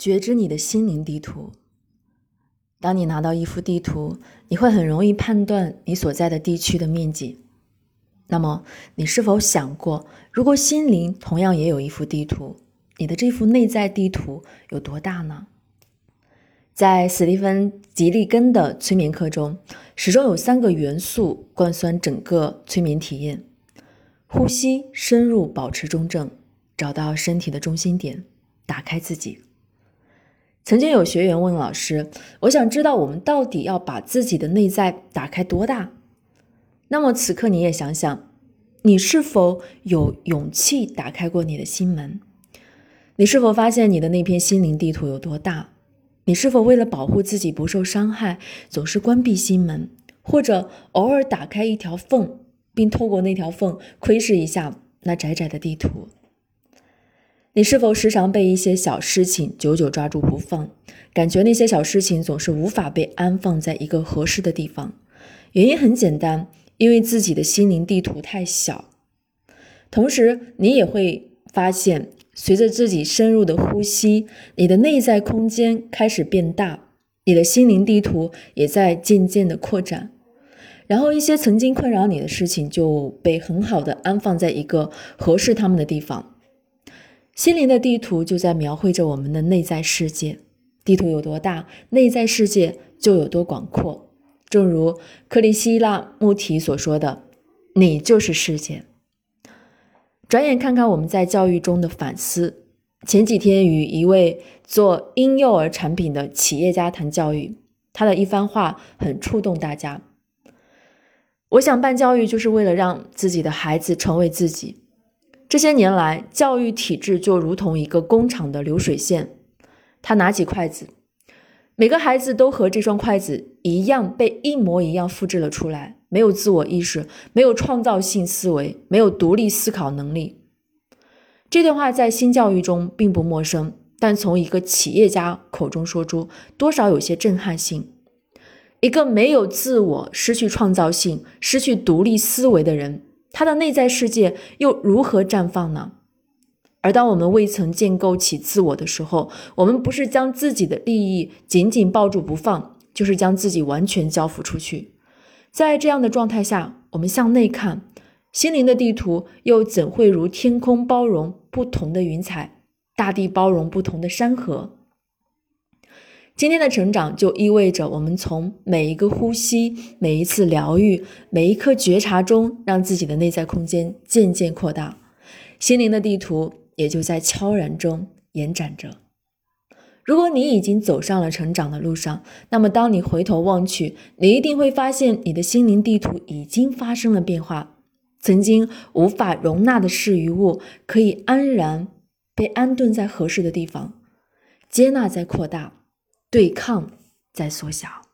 觉知你的心灵地图。当你拿到一幅地图，你会很容易判断你所在的地区的面积。那么，你是否想过，如果心灵同样也有一幅地图，你的这幅内在地图有多大呢？在史蒂芬·吉利根的催眠课中，始终有三个元素贯穿整个催眠体验：呼吸、深入、保持中正，找到身体的中心点，打开自己。曾经有学员问老师：“我想知道我们到底要把自己的内在打开多大？”那么此刻你也想想，你是否有勇气打开过你的心门？你是否发现你的那片心灵地图有多大？你是否为了保护自己不受伤害，总是关闭心门，或者偶尔打开一条缝，并透过那条缝窥视一下那窄窄的地图？你是否时常被一些小事情久久抓住不放，感觉那些小事情总是无法被安放在一个合适的地方？原因很简单，因为自己的心灵地图太小。同时，你也会发现，随着自己深入的呼吸，你的内在空间开始变大，你的心灵地图也在渐渐的扩展。然后，一些曾经困扰你的事情就被很好的安放在一个合适他们的地方。心灵的地图就在描绘着我们的内在世界，地图有多大，内在世界就有多广阔。正如克里希拉穆提所说的：“你就是世界。”转眼看看我们在教育中的反思。前几天与一位做婴幼儿产品的企业家谈教育，他的一番话很触动大家。我想办教育就是为了让自己的孩子成为自己。这些年来，教育体制就如同一个工厂的流水线。他拿起筷子，每个孩子都和这双筷子一样，被一模一样复制了出来。没有自我意识，没有创造性思维，没有独立思考能力。这段话在新教育中并不陌生，但从一个企业家口中说出，多少有些震撼性。一个没有自我、失去创造性、失去独立思维的人。他的内在世界又如何绽放呢？而当我们未曾建构起自我的时候，我们不是将自己的利益紧紧抱住不放，就是将自己完全交付出去。在这样的状态下，我们向内看，心灵的地图又怎会如天空包容不同的云彩，大地包容不同的山河？今天的成长就意味着我们从每一个呼吸、每一次疗愈、每一刻觉察中，让自己的内在空间渐渐扩大，心灵的地图也就在悄然中延展着。如果你已经走上了成长的路上，那么当你回头望去，你一定会发现你的心灵地图已经发生了变化。曾经无法容纳的事与物，可以安然被安顿在合适的地方，接纳在扩大。对抗在缩小。